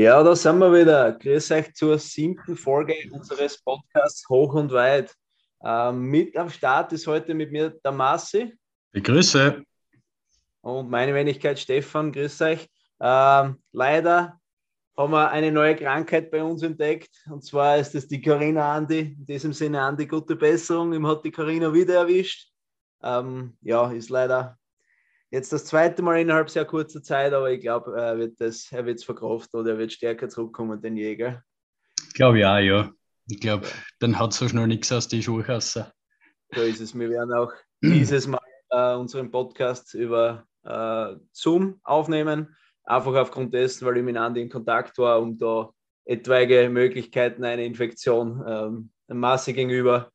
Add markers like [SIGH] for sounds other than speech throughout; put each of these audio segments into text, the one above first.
Ja, da sind wir wieder. Grüß euch zur siebten Folge unseres Podcasts Hoch und Weit. Ähm, mit am Start ist heute mit mir der Massi. Grüße. Und meine Wenigkeit Stefan. Grüß euch. Ähm, leider haben wir eine neue Krankheit bei uns entdeckt. Und zwar ist es die Carina Andi. In diesem Sinne, Andi, gute Besserung. Ihm hat die Carina wieder erwischt. Ähm, ja, ist leider Jetzt das zweite Mal innerhalb sehr kurzer Zeit, aber ich glaube, er wird es er verkraften oder er wird stärker zurückkommen, den Jäger. Ich glaube ja, ja. Ich glaube, dann hat so schnell nichts aus die Schuhe raus. So ist es. Wir werden auch dieses Mal äh, unseren Podcast über äh, Zoom aufnehmen. Einfach aufgrund dessen, weil ich mit Andi in Kontakt war, um da etwaige Möglichkeiten einer Infektion ähm, Masse gegenüber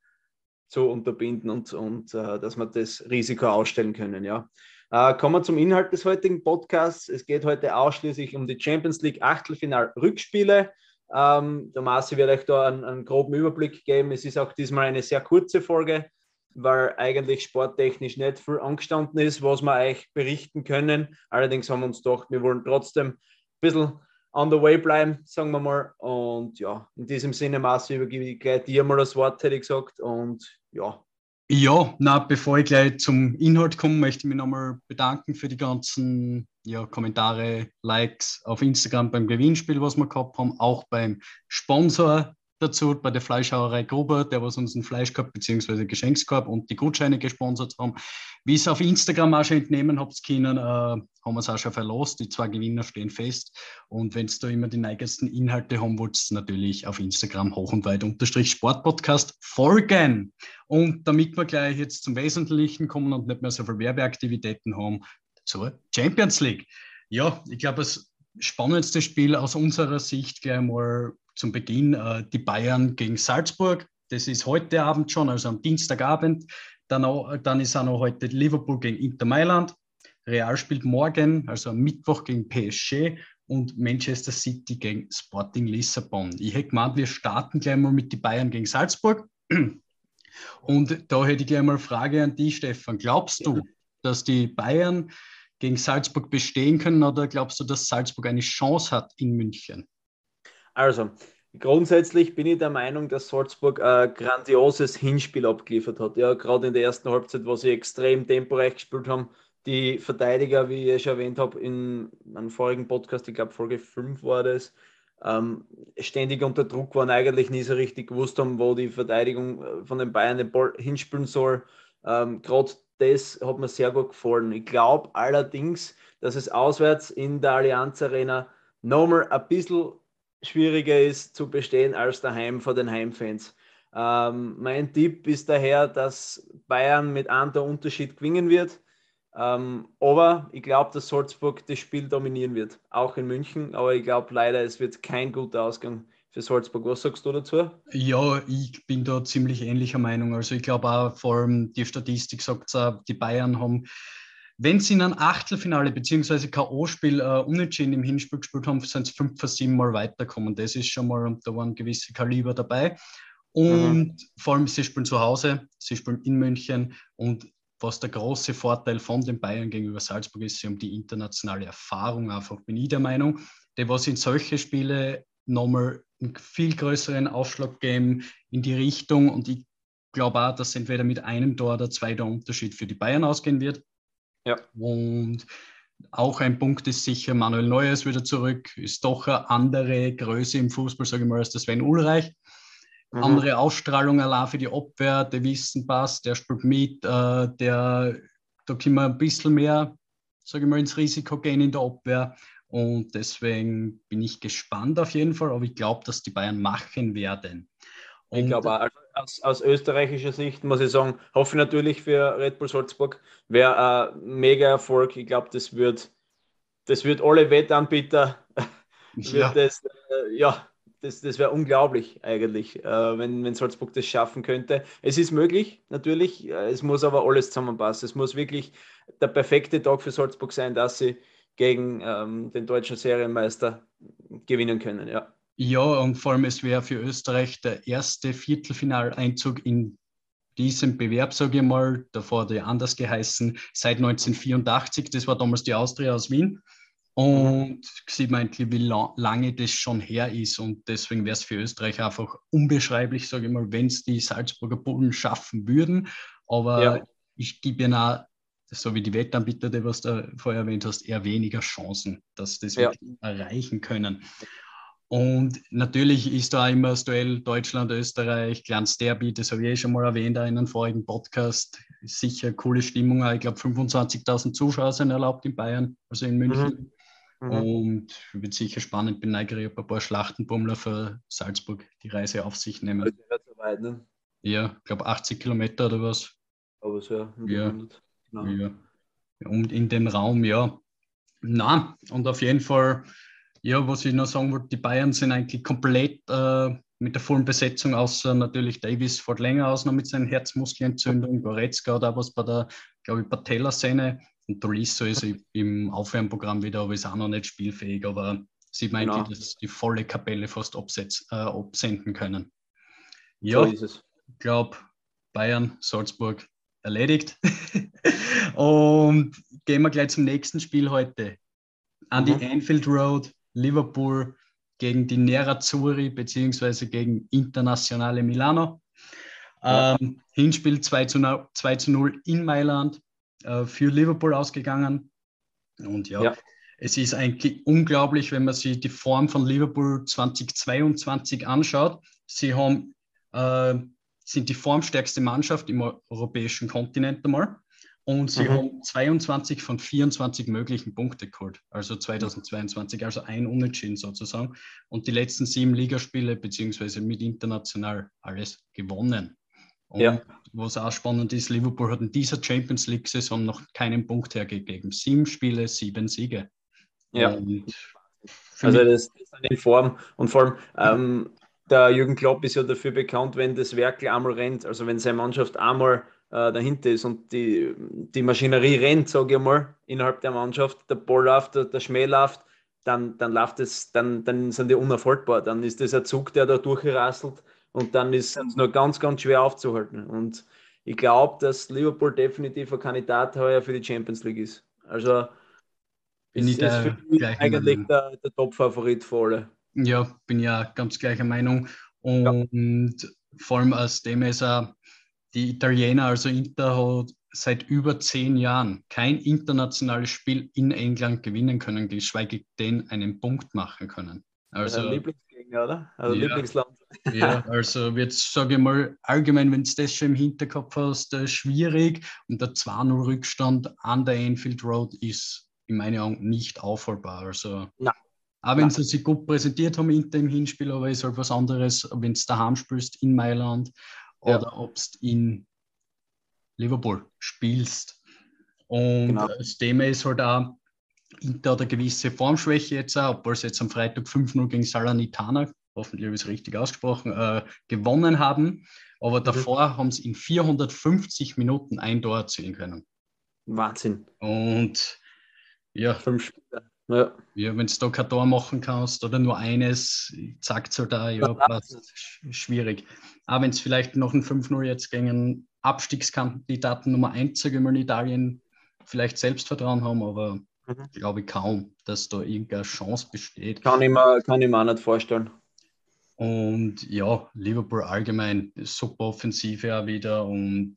zu unterbinden und, und äh, dass wir das Risiko ausstellen können. Ja. Äh, kommen wir zum Inhalt des heutigen Podcasts. Es geht heute ausschließlich um die Champions League Achtelfinal-Rückspiele. Ähm, der Marci wird euch da einen, einen, groben Überblick geben. Es ist auch diesmal eine sehr kurze Folge, weil eigentlich sporttechnisch nicht viel angestanden ist, was wir euch berichten können. Allerdings haben wir uns gedacht, wir wollen trotzdem ein bisschen on the way bleiben, sagen wir mal. Und ja, in diesem Sinne, Marci, übergebe ich gleich dir mal das Wort, hätte ich gesagt. Und ja, ja, na, bevor ich gleich zum Inhalt komme, möchte ich mich nochmal bedanken für die ganzen ja, Kommentare, Likes auf Instagram beim Gewinnspiel, was wir gehabt haben, auch beim Sponsor dazu bei der Fleischhauerei Gruber, der was uns einen Fleischkorb bzw. Geschenkskorb und die Gutscheine gesponsert haben. Wie es auf Instagram auch schon entnehmen habt können, äh, haben wir es auch schon verlost. Die zwei Gewinner stehen fest. Und wenn da immer die neuesten Inhalte haben wollt, natürlich auf Instagram hoch und weit unterstrich Sportpodcast folgen. Und damit wir gleich jetzt zum Wesentlichen kommen und nicht mehr so viele Werbeaktivitäten haben, zur Champions League. Ja, ich glaube, das spannendste Spiel aus unserer Sicht gleich mal zum Beginn äh, die Bayern gegen Salzburg. Das ist heute Abend schon, also am Dienstagabend. Dann, auch, dann ist auch noch heute Liverpool gegen Inter Mailand. Real spielt morgen, also am Mittwoch gegen PSG und Manchester City gegen Sporting Lissabon. Ich hätte gemeint, wir starten gleich mal mit den Bayern gegen Salzburg. Und da hätte ich gleich mal eine Frage an dich, Stefan. Glaubst du, dass die Bayern gegen Salzburg bestehen können oder glaubst du, dass Salzburg eine Chance hat in München? Also, grundsätzlich bin ich der Meinung, dass Salzburg ein grandioses Hinspiel abgeliefert hat. Ja, gerade in der ersten Halbzeit, wo sie extrem temporeich gespielt haben. Die Verteidiger, wie ich schon erwähnt habe, in einem vorigen Podcast, ich glaube Folge 5 war das, ähm, ständig unter Druck waren, eigentlich nie so richtig gewusst haben, wo die Verteidigung äh, von den Bayern den Ball hinspielen soll. Ähm, gerade das hat mir sehr gut gefallen. Ich glaube allerdings, dass es auswärts in der Allianz Arena nochmal ein bisschen schwieriger ist zu bestehen als daheim vor den Heimfans. Ähm, mein Tipp ist daher, dass Bayern mit einem Unterschied gewinnen wird. Ähm, aber ich glaube, dass Salzburg das Spiel dominieren wird, auch in München. Aber ich glaube leider, es wird kein guter Ausgang für Salzburg. Was sagst du dazu? Ja, ich bin da ziemlich ähnlicher Meinung. Also ich glaube auch, vor allem die Statistik sagt es die Bayern haben wenn sie in einem Achtelfinale bzw. K.O.-Spiel äh, unentschieden im Hinspiel gespielt haben, sind sie fünf von sieben Mal weitergekommen. Das ist schon mal, da waren gewisse Kaliber dabei. Und mhm. vor allem, sie spielen zu Hause, sie spielen in München. Und was der große Vorteil von den Bayern gegenüber Salzburg ist, sie haben die internationale Erfahrung, einfach bin ich der Meinung, die was in solche Spiele nochmal einen viel größeren Aufschlag geben in die Richtung. Und ich glaube auch, dass entweder mit einem Tor oder zwei der Unterschied für die Bayern ausgehen wird. Ja. Und auch ein Punkt ist sicher, Manuel Neuer ist wieder zurück, ist doch eine andere Größe im Fußball, sage ich mal, als der Sven Ulreich. Mhm. Andere Ausstrahlung allein für die Abwehr, der Wissen passt, der spielt mit, äh, der, da können wir ein bisschen mehr, sage ich mal, ins Risiko gehen in der Abwehr. Und deswegen bin ich gespannt auf jeden Fall, aber ich glaube, dass die Bayern machen werden. Und ich glaube, also aus, aus, österreichischer Sicht muss ich sagen, hoffe natürlich für Red Bull Salzburg, wäre ein mega Erfolg. Ich glaube, das wird, das wird alle Wettanbieter, [LAUGHS] ja. das, äh, ja, das, das wäre unglaublich eigentlich, äh, wenn, wenn Salzburg das schaffen könnte. Es ist möglich, natürlich, äh, es muss aber alles zusammenpassen. Es muss wirklich der perfekte Tag für Salzburg sein, dass sie gegen ähm, den deutschen Serienmeister gewinnen können, ja. Ja, und vor allem es wäre für Österreich der erste Viertelfinaleinzug in diesem Bewerb, sage ich mal, davor hat er anders geheißen, seit 1984. Das war damals die Austria aus Wien. Und sieht man eigentlich, wie la lange das schon her ist. Und deswegen wäre es für Österreich einfach unbeschreiblich, sage ich mal, wenn es die Salzburger Bullen schaffen würden. Aber ja. ich gebe ihnen auch, so wie die Wettanbieter, die was du vorher erwähnt hast, eher weniger Chancen, dass das ja. erreichen können. Und natürlich ist da immer das Duell Deutschland-Österreich, kleines Derby, das habe ich eh schon mal erwähnt in einem vorigen Podcast. Sicher coole Stimmung. Ich glaube, 25.000 Zuschauer sind erlaubt in Bayern, also in München. Mhm. Mhm. Und wird sicher spannend. Bin neugierig, ob ein paar Schlachtenbummler für Salzburg die Reise auf sich nehmen. So weit, ne? Ja, ich glaube 80 Kilometer oder was. Aber so, ja. Genau. ja. Und in dem Raum, ja. Na, und auf jeden Fall ja, was ich noch sagen wollte, die Bayern sind eigentlich komplett äh, mit der vollen Besetzung, außer natürlich Davis fährt länger aus noch mit seinen Herzmuskelentzündungen. Goretzka hat auch was bei der, glaube ich, Patellasehne. Und Tolisso ist im Aufwärmprogramm wieder, aber ist auch noch nicht spielfähig. Aber sieht man genau. eigentlich, dass die volle Kapelle fast absetz, äh, absenden können. Ja, so. Ich glaube, Bayern, Salzburg erledigt. [LAUGHS] Und gehen wir gleich zum nächsten Spiel heute. An mhm. die Anfield Road Liverpool gegen die Nerazzurri beziehungsweise gegen Internationale Milano. Ja. Ähm, Hinspiel 2 zu, 0, 2 zu 0 in Mailand äh, für Liverpool ausgegangen. Und ja, ja, es ist eigentlich unglaublich, wenn man sich die Form von Liverpool 2022 anschaut. Sie haben, äh, sind die formstärkste Mannschaft im europäischen Kontinent einmal. Und sie mhm. haben 22 von 24 möglichen Punkte geholt, also 2022, also ein Unentschieden sozusagen. Und die letzten sieben Ligaspiele, beziehungsweise mit international alles gewonnen. Und ja. was auch spannend ist, Liverpool hat in dieser Champions League-Saison noch keinen Punkt hergegeben. Sieben Spiele, sieben Siege. Ja. also das, ist eine Form. Und vor allem, ähm, der Jürgen Klopp ist ja dafür bekannt, wenn das Werkel einmal rennt, also wenn seine Mannschaft einmal äh, dahinter ist und die, die Maschinerie rennt, sage ich mal, innerhalb der Mannschaft, der Ball läuft, der, der Schmäh läuft, dann, dann läuft es, dann, dann sind die unerfolgbar. Dann ist das ein Zug, der da durchgerasselt und dann ist es nur ganz, ganz schwer aufzuhalten. Und ich glaube, dass Liverpool definitiv ein Kandidat heuer für die Champions League ist. Also bin ist, ich ist für mich eigentlich der, der Top-Favorit für alle. Ja, bin ja ganz gleicher Meinung. Und ja. vor allem aus dem ist er die Italiener, also Inter, hat seit über zehn Jahren kein internationales Spiel in England gewinnen können, geschweige denn einen Punkt machen können. Also, Lieblingsgegner, oder? Also ja, Lieblingsland. Ja, also jetzt sage ich mal, allgemein, wenn du das schon im Hinterkopf hast, äh, schwierig. Und der 2-0-Rückstand an der Enfield Road ist in meinen Augen nicht aufholbar. Also, Nein. Auch wenn sie sich gut präsentiert haben Inter im Hinspiel, aber es ist halt was anderes, wenn du daheim spielst in Mailand ja. oder ob du in Liverpool spielst. Und genau. das Thema ist halt auch, Inter hat eine gewisse Formschwäche jetzt auch, obwohl sie jetzt am Freitag 5-0 gegen Salernitana, hoffentlich habe ich es richtig ausgesprochen, äh, gewonnen haben. Aber mhm. davor haben sie in 450 Minuten ein Tor erzielen können. Wahnsinn. Und ja, fünf Spiele. Ja, ja wenn du da kein Tor machen kannst oder nur eines, es halt da, ja, passt, schwierig. Aber wenn es vielleicht noch ein 5-0 jetzt gegen Abstiegskandidaten Nummer 1, sage ich mal, in Italien vielleicht Selbstvertrauen haben, aber mhm. glaube ich kaum, dass da irgendeine Chance besteht. Kann ich mir, kann ich mir auch nicht vorstellen. Und ja, Liverpool allgemein, super Offensive auch wieder und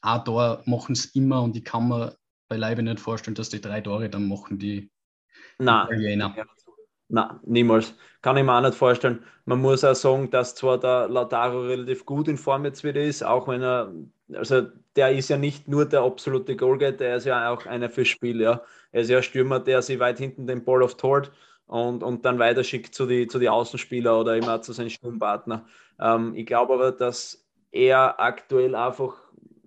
auch da machen es immer und ich kann mir beileibe nicht vorstellen, dass die drei Tore dann machen, die Nein. Italiener. Nein, niemals. Kann ich mir auch nicht vorstellen. Man muss auch sagen, dass zwar der Lautaro relativ gut in Form jetzt wieder ist, auch wenn er, also der ist ja nicht nur der absolute Goalgetter, er ist ja auch einer fürs Spiel. Ja. Er ist ja ein Stürmer, der sich weit hinten den Ball auf Tort und, und dann weiterschickt zu den zu die Außenspieler oder immer zu seinen Sturmpartner. Ähm, ich glaube aber, dass er aktuell einfach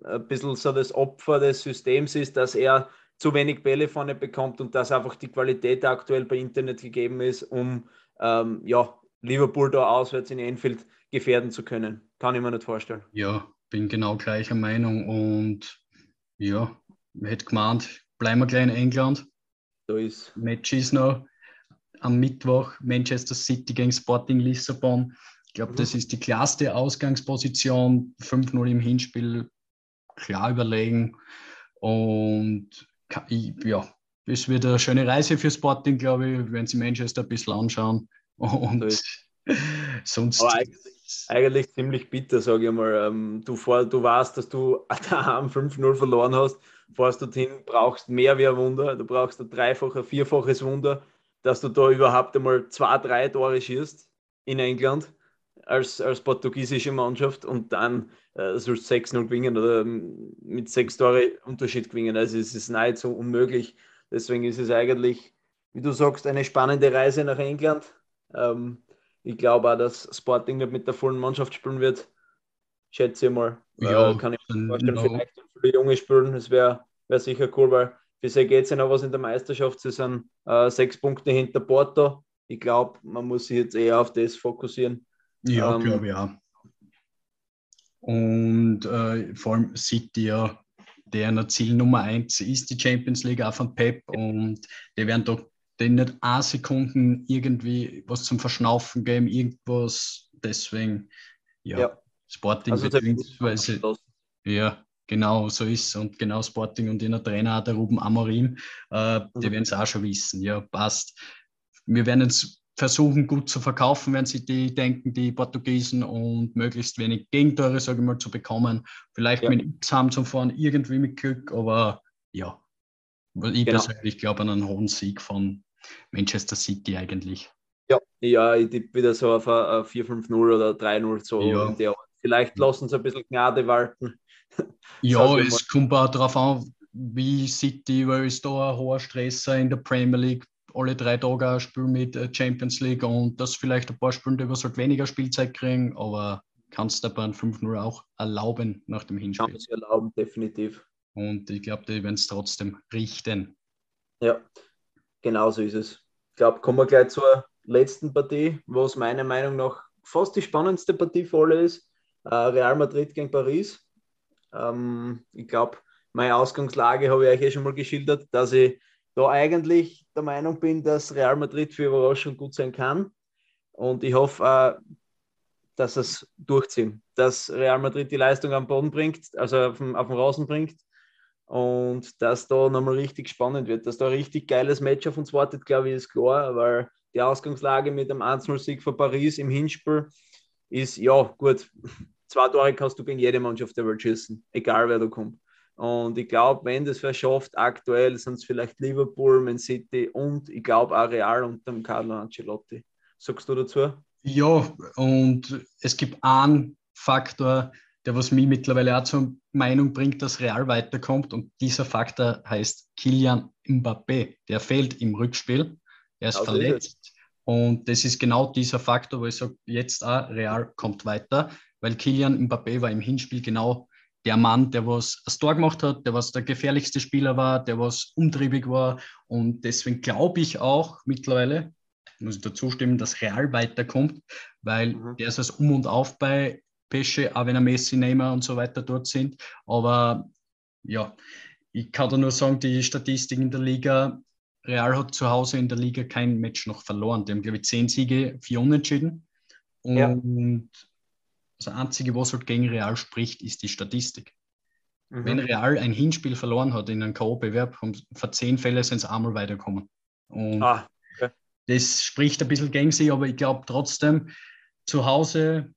ein bisschen so das Opfer des Systems ist, dass er zu wenig Bälle vorne bekommt und dass einfach die Qualität aktuell bei Internet gegeben ist, um ähm, ja, Liverpool da auswärts in Enfield gefährden zu können. Kann ich mir nicht vorstellen. Ja, bin genau gleicher Meinung und ja, hätte gemeint, bleiben wir gleich in England. Da ist. Match ist noch am Mittwoch Manchester City gegen Sporting Lissabon. Ich glaube, mhm. das ist die klarste Ausgangsposition. 5-0 im Hinspiel, klar überlegen. Und ja, es wird eine schöne Reise für Sporting, glaube ich, wenn sie Manchester ein bisschen anschauen. [LAUGHS] Und sonst. Aber eigentlich, eigentlich ziemlich bitter, sage ich mal. Ähm, du, vor, du weißt, dass du [LAUGHS] daheim 5-0 verloren hast, fährst dorthin, brauchst mehr wie ein Wunder. Du brauchst ein dreifaches, vierfaches Wunder, dass du da überhaupt einmal zwei, drei Tore schießt in England als, als portugiesische Mannschaft und dann äh, sollst du 6-0 gewinnen oder mit sechs Tore Unterschied gewinnen. Also es ist nahezu unmöglich. Deswegen ist es eigentlich, wie du sagst, eine spannende Reise nach England. Ähm, ich glaube auch, dass Sporting nicht mit der vollen Mannschaft spielen wird. Schätze ich mal. Ja, äh, kann ich mir vorstellen, no. vielleicht viele junge spielen. Das wäre wär sicher cool, weil für sie geht es ja noch was in der Meisterschaft. Sie sind äh, sechs Punkte hinter Porto. Ich glaube, man muss sich jetzt eher auf das fokussieren. Ja, ähm, glaube ich auch. Und äh, vor allem City ja, deren Ziel Nummer eins ist die Champions League auch von Pep und die werden doch den nicht eine Sekunden irgendwie was zum Verschnaufen geben, irgendwas. Deswegen, ja, ja. Sporting also beziehungsweise, ja, genau so ist und genau Sporting und in Trainer, der Ruben Amorim, äh, die mhm. werden es auch schon wissen. Ja, passt. Wir werden jetzt versuchen, gut zu verkaufen, wenn sie die denken, die Portugiesen und möglichst wenig Gegentore, sage ich mal, zu bekommen. Vielleicht ja. mit X haben zum Fahren irgendwie mit Glück, aber ja, ich genau. persönlich glaube an einen hohen Sieg von Manchester City eigentlich. Ja, ja ich tippe wieder so auf ein 4-5-0 oder 3-0 so. Ja. Vielleicht lassen sie ein bisschen Gnade walten. [LAUGHS] Ja, es kommt auch darauf an, wie City, weil es da ein hoher Stresser in der Premier League alle drei Tage ein Spiel mit äh, Champions League und das vielleicht ein paar Spiele, was halt weniger Spielzeit kriegen, aber kannst du bei einem 5-0 auch erlauben nach dem Hinspiel. Kann sie erlauben, definitiv. Und ich glaube, die werden es trotzdem richten. Ja, genau so ist es. Ich glaube, kommen wir gleich zur letzten Partie, was meiner Meinung nach fast die spannendste Partie für alle ist. Äh, Real Madrid gegen Paris. Ähm, ich glaube, meine Ausgangslage habe ich euch eh schon mal geschildert, dass ich da eigentlich der Meinung bin, dass Real Madrid für Überraschung gut sein kann. Und ich hoffe, dass es durchziehen, dass Real Madrid die Leistung am Boden bringt, also auf dem, auf dem Rasen bringt und dass da nochmal richtig spannend wird, dass da ein richtig geiles Match auf uns wartet, glaube ich, ist klar, weil die Ausgangslage mit dem 1-0-Sieg von Paris im Hinspiel ist, ja, gut, zwei Tore kannst du gegen jede Mannschaft der Welt schießen, egal wer da kommt. Und ich glaube, wenn das verschafft, aktuell sind es vielleicht Liverpool, Man City und ich glaube auch Real unter dem Carlo Ancelotti. Sagst du dazu? Ja, und es gibt einen Faktor, der was mich mittlerweile auch zur Meinung bringt, dass Real weiterkommt. Und dieser Faktor heißt Kilian Mbappé. Der fehlt im Rückspiel. Er ist also verletzt. Ist und das ist genau dieser Faktor, wo ich sage, jetzt auch Real kommt weiter, weil Kilian Mbappé war im Hinspiel genau der Mann, der was das Tor gemacht hat, der was der gefährlichste Spieler war, der was umtriebig war. Und deswegen glaube ich auch mittlerweile, muss ich dazu stimmen, dass Real weiterkommt, weil mhm. der ist das Um und Auf bei Pesche, auch wenn er Messi, Neymar und so weiter dort sind. Aber ja, ich kann da nur sagen, die Statistik in der Liga, Real hat zu Hause in der Liga kein Match noch verloren. Die haben, glaube ich, zehn Siege, vier Unentschieden. Und ja. Das Einzige, was halt gegen Real spricht, ist die Statistik. Mhm. Wenn Real ein Hinspiel verloren hat in einem K.O.-Bewerb, vor zehn Fällen sind sie einmal weitergekommen. Und ah, okay. das spricht ein bisschen gegen sie, aber ich glaube trotzdem, zu Hause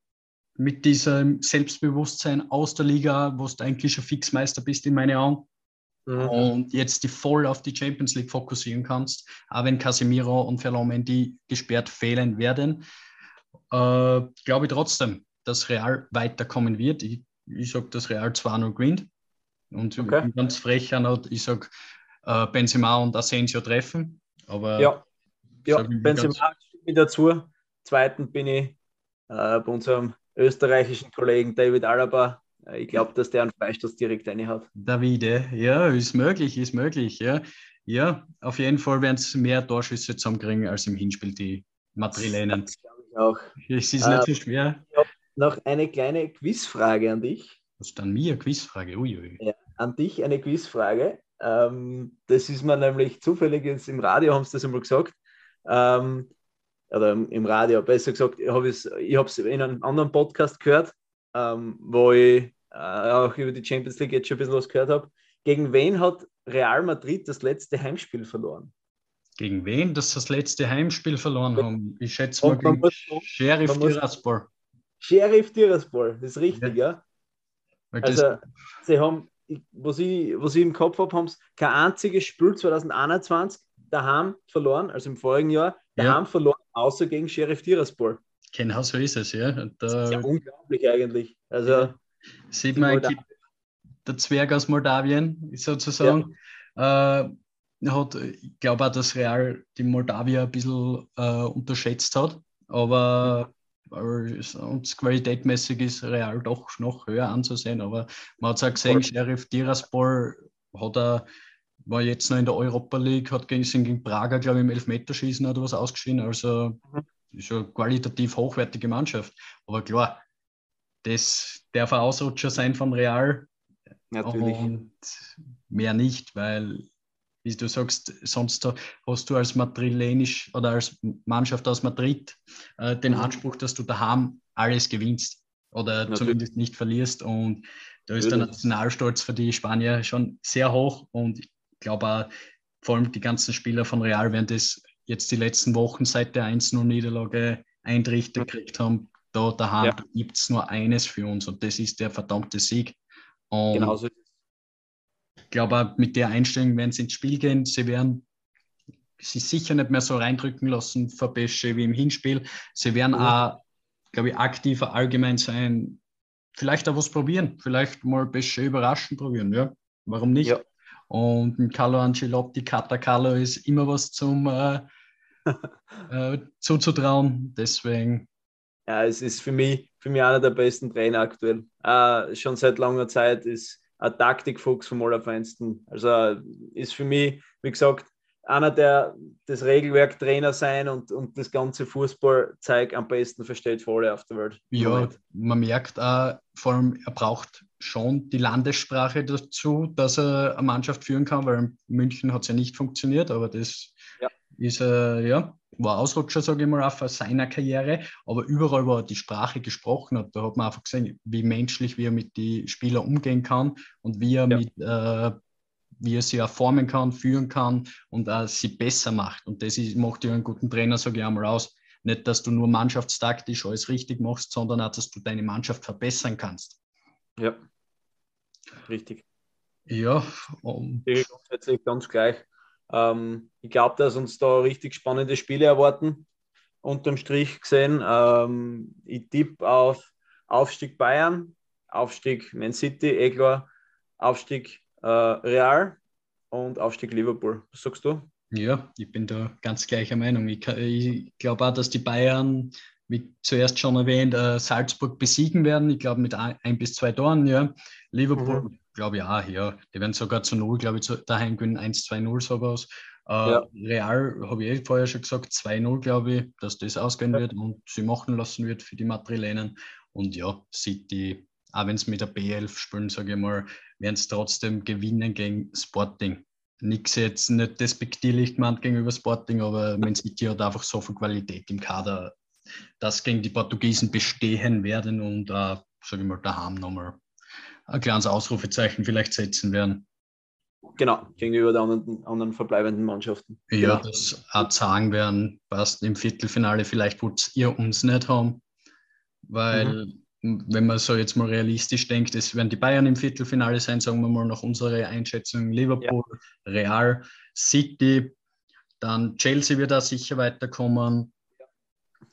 mit diesem Selbstbewusstsein aus der Liga, wo du eigentlich schon Fixmeister bist in meine Augen. Mhm. Und jetzt die voll auf die Champions League fokussieren kannst, auch wenn Casemiro und Ferland gesperrt fehlen werden, äh, glaube ich trotzdem, dass Real weiterkommen wird. Ich, ich sage, dass Real zwar noch gewinnt. Und okay. ganz frech ich sage, äh, Benzema und Asensio treffen. Aber ja, ja Benzema steht dazu. Zweiten bin ich äh, bei unserem österreichischen Kollegen David Alaba. Äh, ich glaube, dass der einen Freistoß direkt eine hat. Davide, ja, ist möglich, ist möglich, ja. Ja, auf jeden Fall werden es mehr Torschüsse zusammenkriegen als im Hinspiel, die Madrilenen. Das glaube ich auch. Es ist äh, nicht so schwer. Ich habe noch eine kleine Quizfrage an dich. Was ist dann mir? Quizfrage? Uiui. Ja, an dich eine Quizfrage. Ähm, das ist mir nämlich zufällig jetzt im Radio, haben sie das einmal gesagt. Ähm, oder im Radio, besser gesagt, ich habe es in einem anderen Podcast gehört, ähm, wo ich äh, auch über die Champions League jetzt schon ein bisschen was gehört habe. gegen wen hat Real Madrid das letzte Heimspiel verloren? Gegen wen das das letzte Heimspiel verloren haben? Ich schätze mal gegen muss, Sheriff Tiraspol. Sheriff Tiraspol, das ist richtig, ja. ja? Also, sie haben, was ich, was ich im Kopf habe, haben sie kein einziges Spiel 2021 daheim verloren, also im vorigen Jahr, daheim ja. verloren, außer gegen Sheriff Tiraspol. Genau so ist es, ja. Da, das ist ja unglaublich eigentlich. Also, ja. Sieht man, der Zwerg aus Moldawien sozusagen. Ja. Äh, hat, ich glaube auch, dass Real die Moldawier ein bisschen äh, unterschätzt hat, aber und qualitätmäßig ist Real doch noch höher anzusehen. Aber man hat es auch gesehen, Sheriff Tiraspol hat er, war jetzt noch in der Europa League, hat gegen, gegen Prager, glaube ich, im Elfmeterschießen oder was ausgeschieden. Also mhm. ist eine qualitativ hochwertige Mannschaft. Aber klar, das darf ein Ausrutscher sein von Real. Natürlich. Und mehr nicht, weil wie du sagst, sonst hast du als Madrilenisch oder als Mannschaft aus Madrid äh, den mhm. Anspruch, dass du daheim alles gewinnst oder Natürlich. zumindest nicht verlierst. Und da ist Natürlich. der Nationalstolz für die Spanier schon sehr hoch. Und ich glaube auch, vor allem die ganzen Spieler von Real werden das jetzt die letzten Wochen seit der 1-0-Niederlage eintrichtert gekriegt haben. Da daheim ja. gibt es nur eines für uns und das ist der verdammte Sieg. Und genau so ist glaube, mit der Einstellung werden sie ins Spiel gehen. Sie werden sich sicher nicht mehr so reindrücken lassen Pesche wie im Hinspiel. Sie werden mhm. auch, glaube ich, aktiver allgemein sein. Vielleicht auch was probieren. Vielleicht mal Pesche überraschend probieren. Ja, warum nicht? Ja. Und Carlo Ancelotti, Kata Carlo ist immer was zum äh, [LAUGHS] äh, zuzutrauen. Deswegen. Ja, es ist für mich, für mich einer der besten Trainer aktuell. Äh, schon seit langer Zeit ist ein Taktikfuchs vom Allerfeinsten. Also ist für mich, wie gesagt, einer, der das Regelwerk Trainer sein und, und das ganze Fußballzeug am besten versteht für alle auf der Welt. Ja, man merkt auch, vor allem, er braucht schon die Landessprache dazu, dass er eine Mannschaft führen kann, weil in München hat es ja nicht funktioniert, aber das. Ist, äh, ja, war Ausrutscher, sage ich mal, auch aus seiner Karriere, aber überall, wo er die Sprache gesprochen hat, da hat man einfach gesehen, wie menschlich, wie er mit den Spielern umgehen kann und wie er, ja. mit, äh, wie er sie auch formen kann, führen kann und äh, sie besser macht. Und das ist, macht ja einen guten Trainer, sage ich einmal aus. Nicht, dass du nur mannschaftstaktisch alles richtig machst, sondern auch, dass du deine Mannschaft verbessern kannst. Ja, richtig. Ja, um, grundsätzlich ganz gleich. Ähm, ich glaube, dass uns da richtig spannende Spiele erwarten, unterm Strich gesehen. Ähm, ich tippe auf Aufstieg Bayern, Aufstieg Man City, eh klar, Aufstieg äh, Real und Aufstieg Liverpool. Was sagst du? Ja, ich bin da ganz gleicher Meinung. Ich, ich glaube auch, dass die Bayern, wie zuerst schon erwähnt, äh, Salzburg besiegen werden. Ich glaube mit ein, ein, bis zwei Toren, ja. Liverpool mhm glaube ich auch, ja. Die werden sogar zu Null, glaube ich, zu, daheim gewinnen, 1-2-0 sowas. Äh, ja. Real, habe ich eh vorher schon gesagt, 2-0, glaube ich, dass das ausgehen ja. wird und sie machen lassen wird für die Madrilenen. Und ja, City, auch wenn es mit der B11 spielen, sage ich mal, werden es trotzdem gewinnen gegen Sporting. Nix jetzt nicht despektierlich gemeint gegenüber Sporting, aber Man City hat einfach so viel Qualität im Kader, dass gegen die Portugiesen bestehen werden und, äh, sage ich mal, daheim nochmal ein kleines Ausrufezeichen vielleicht setzen werden. Genau, gegenüber den anderen, anderen verbleibenden Mannschaften. Ja, genau. das auch sagen werden, passt im Viertelfinale, vielleicht wollt ihr uns nicht haben, weil mhm. wenn man so jetzt mal realistisch denkt, es werden die Bayern im Viertelfinale sein, sagen wir mal nach unserer Einschätzung, Liverpool, ja. Real, City, dann Chelsea wird da sicher weiterkommen,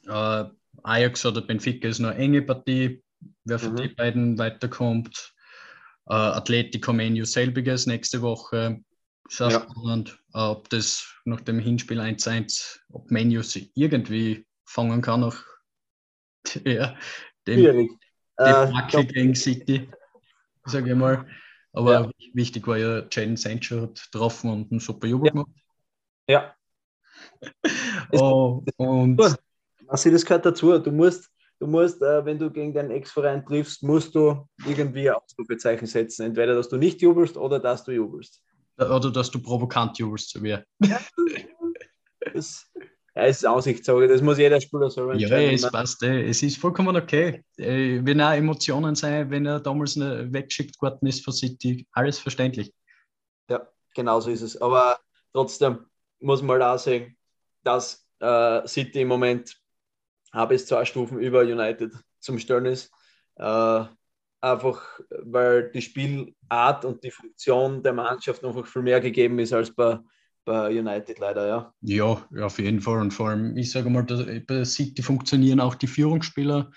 ja. äh, Ajax oder Benfica ist noch eine enge Partie, wer von mhm. die beiden weiterkommt. Äh, Atletico Menu selbiges nächste Woche. Sehr ja. spannend, ob das nach dem Hinspiel 1-1, ob Menu irgendwie fangen kann nach [LAUGHS] ja, dem, dem äh, gegen City, sage ich mal. Aber ja. wichtig war ja, Jadon Sancho hat getroffen und einen super Jubel ja. gemacht. Ja. [LAUGHS] oh, und also das gehört dazu. Du musst, du musst, äh, wenn du gegen deinen Ex-Verein triffst, musst du irgendwie Ausrufezeichen setzen. Entweder, dass du nicht jubelst oder dass du jubelst. Oder dass du provokant jubelst, so wie. Ja, das, ja, ist Aussichtssache, das muss jeder Spieler selber entscheiden. Ja, es passt, ey. es ist vollkommen okay. Wenn auch Emotionen sein, wenn er damals weggeschickt worden ist von City, alles verständlich. Ja, genau so ist es. Aber trotzdem muss man halt auch sagen, dass äh, City im Moment ein bis zwei Stufen über United zum Stellen ist. Äh, einfach weil die Spielart und die Funktion der Mannschaft einfach viel mehr gegeben ist als bei, bei United leider, ja. Ja, auf jeden Fall. Und vor allem, ich sage mal, bei City funktionieren auch die Führungsspieler,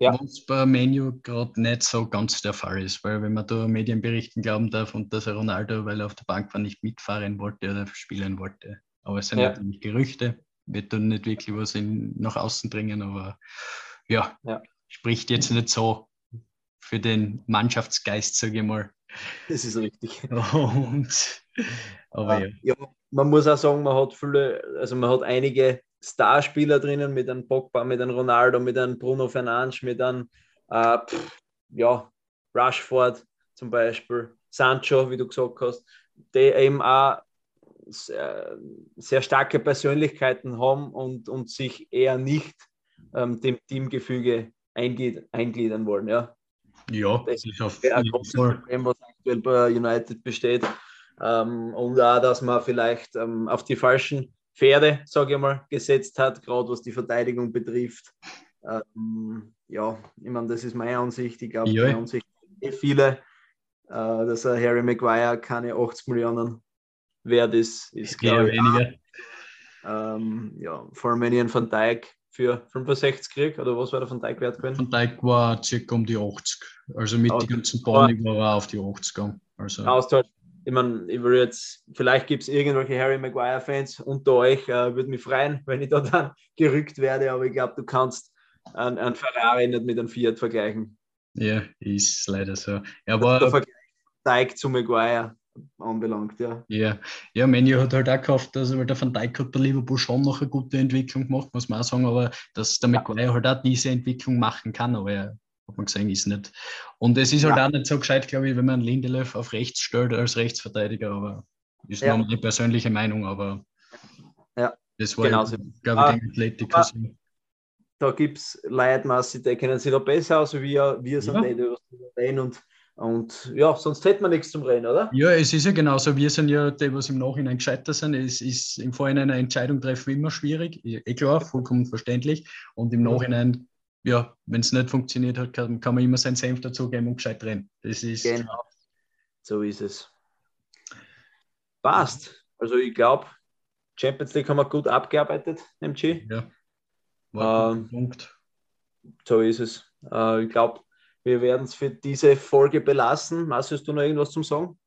ja. was bei Menu gerade nicht so ganz der Fall ist. Weil wenn man da Medienberichten glauben darf und dass er Ronaldo, weil er auf der Bank war, nicht mitfahren wollte oder spielen wollte. Aber es sind ja. natürlich Gerüchte, wird dann nicht wirklich was in, nach außen bringen, aber ja, ja, spricht jetzt nicht so für den Mannschaftsgeist, sage ich mal. Das ist richtig. [LAUGHS] Und, aber ja. ja. Man muss auch sagen, man hat viele, also man hat einige Starspieler drinnen mit einem Pogba, mit einem Ronaldo, mit einem Bruno Fernandes, mit einem äh, pff, ja, Rushford zum Beispiel, Sancho, wie du gesagt hast, die eben auch sehr, sehr starke Persönlichkeiten haben und, und sich eher nicht ähm, dem Teamgefüge eingliedern wollen. Ja, ja das ist auf ein großes Problem, was aktuell bei United besteht. Ähm, und auch, dass man vielleicht ähm, auf die falschen Pferde, sage ich mal, gesetzt hat, gerade was die Verteidigung betrifft. Ähm, ja, ich meine, das ist meine Ansicht. Ich glaube, die Ansicht eh viele, äh, dass Harry Maguire keine 80 Millionen wert ist, ist glaube ich, weniger. Ähm, ja, vor allem wenn ich einen Van Dijk für 65 kriege, oder was war der Van Dijk wert gewesen? Van Dijk war circa um die 80. Also mit den ganzen Boni war er auf die 80 gegangen. Also. Austausch. Ich meine, ich will jetzt, vielleicht gibt es irgendwelche Harry Maguire-Fans unter euch, äh, würde mich freuen, [LAUGHS] wenn ich da dann gerückt werde, aber ich glaube, du kannst einen, einen Ferrari nicht mit einem Fiat vergleichen. Ja, ist leider so. Aber der Vergleich Dijk zu Maguire anbelangt, ja. Ja, ja Menu hat halt auch gehofft, dass weil der Van Dijk hat bei Liverpool schon noch eine gute Entwicklung gemacht, muss man auch sagen, aber dass der Maguire halt auch diese Entwicklung machen kann, aber er hat man gesehen, ist nicht. Und es ist halt ja. auch nicht so gescheit, glaube ich, wenn man Lindelöf auf rechts stellt als Rechtsverteidiger, aber ist ja. nur meine persönliche Meinung, aber ja. das war, genau glaube ich, ah, den Athletiker. Da gibt es Leitmasse, die kennen sich da besser aus, wie wir, wir sind ja. die, und und ja, sonst hätten wir nichts zum Rennen, oder? Ja, es ist ja genauso. Wir sind ja die, was im Nachhinein gescheiter sind. Es ist im Vorhinein eine Entscheidung treffen immer schwierig. Eh klar, vollkommen verständlich. Und im Nachhinein, ja, wenn es nicht funktioniert hat, kann, kann, man immer seinen Senf dazugeben und gescheit rennen. Das ist. Genau. So ist es. Passt. Also ich glaube, Champions League haben wir gut abgearbeitet, MG. Ja. War ähm, Punkt. So ist es. Äh, ich glaube, wir werden es für diese Folge belassen. Marcel, hast du noch irgendwas zum Sagen?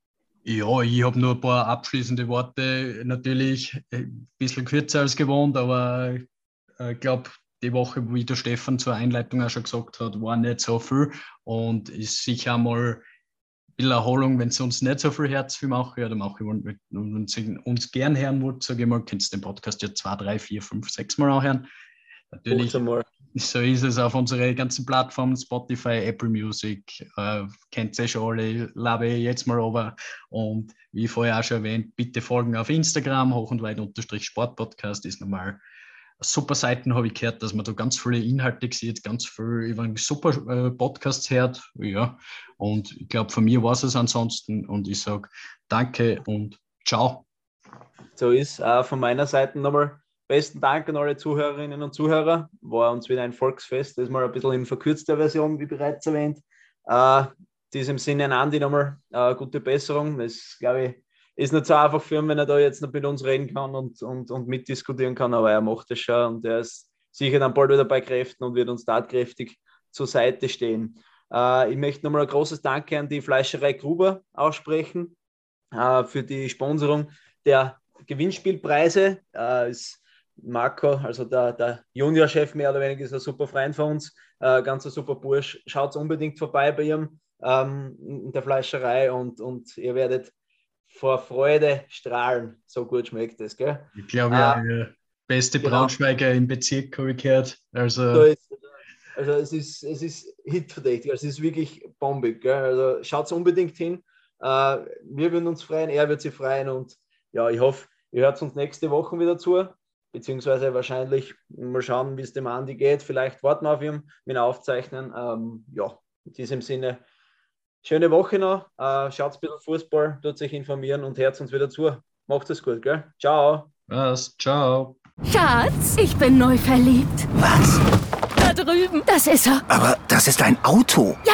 Ja, ich habe nur ein paar abschließende Worte. Natürlich ein bisschen kürzer als gewohnt, aber ich äh, glaube, die Woche, wie der Stefan zur Einleitung auch schon gesagt hat, war nicht so viel und ist sicher mal ein bisschen Erholung, wenn es uns nicht so viel Herz für mache, ja, dann mache ich, wenn Sie uns gern hören wollt, sage ich mal, könnt ihr den Podcast ja zwei, drei, vier, fünf, sechs Mal anhören. Natürlich. So ist es auf unsere ganzen Plattformen, Spotify, Apple Music, äh, kennt ihr schon alle, lade jetzt mal over. Und wie vorher auch schon erwähnt, bitte folgen auf Instagram, hoch und weit unterstrich Sportpodcast ist normal. Super Seiten habe ich gehört, dass man da ganz viele Inhalte sieht, ganz viel über einen super äh, Podcast hört. Ja, und ich glaube, von mir war es ansonsten und ich sage danke und ciao. So ist äh, von meiner Seite nochmal Besten Dank an alle Zuhörerinnen und Zuhörer. War uns wieder ein Volksfest. Das mal ein bisschen in verkürzter Version, wie bereits erwähnt. Äh, in diesem Sinne an Andi nochmal äh, gute Besserung. Das, glaube ich, ist nicht so einfach für ihn, wenn er da jetzt noch mit uns reden kann und, und, und mitdiskutieren kann, aber er macht es schon und er ist sicher dann bald wieder bei Kräften und wird uns tatkräftig zur Seite stehen. Äh, ich möchte nochmal ein großes Danke an die Fleischerei Gruber aussprechen äh, für die Sponsorung der Gewinnspielpreise. Äh, ist Marco, also der, der Juniorchef mehr oder weniger, ist ein super Freund von uns, äh, ganz ein super Bursch. Schaut unbedingt vorbei bei ihm ähm, in der Fleischerei und, und ihr werdet vor Freude strahlen. So gut schmeckt es, gell? Ich glaube, ja, äh, beste genau. Braunschweiger im Bezirk habe ich gehört. Also, so ist, also es ist, es ist hitverdächtig, also es ist wirklich bombig. Gell? Also schaut unbedingt hin. Äh, wir würden uns freuen, er wird sich freuen und ja, ich hoffe, ihr hört uns nächste Woche wieder zu beziehungsweise wahrscheinlich mal schauen, wie es dem Andi geht. Vielleicht warten wir auf ihn mit Aufzeichnen. Ähm, ja, in diesem Sinne, schöne Woche noch. Äh, schaut ein bisschen Fußball, tut sich informieren und hört uns wieder zu. Macht es gut, gell? Ciao. Was? Ciao. Schatz, ich bin neu verliebt. Was? Da drüben. Das ist er. Aber das ist ein Auto. Ja,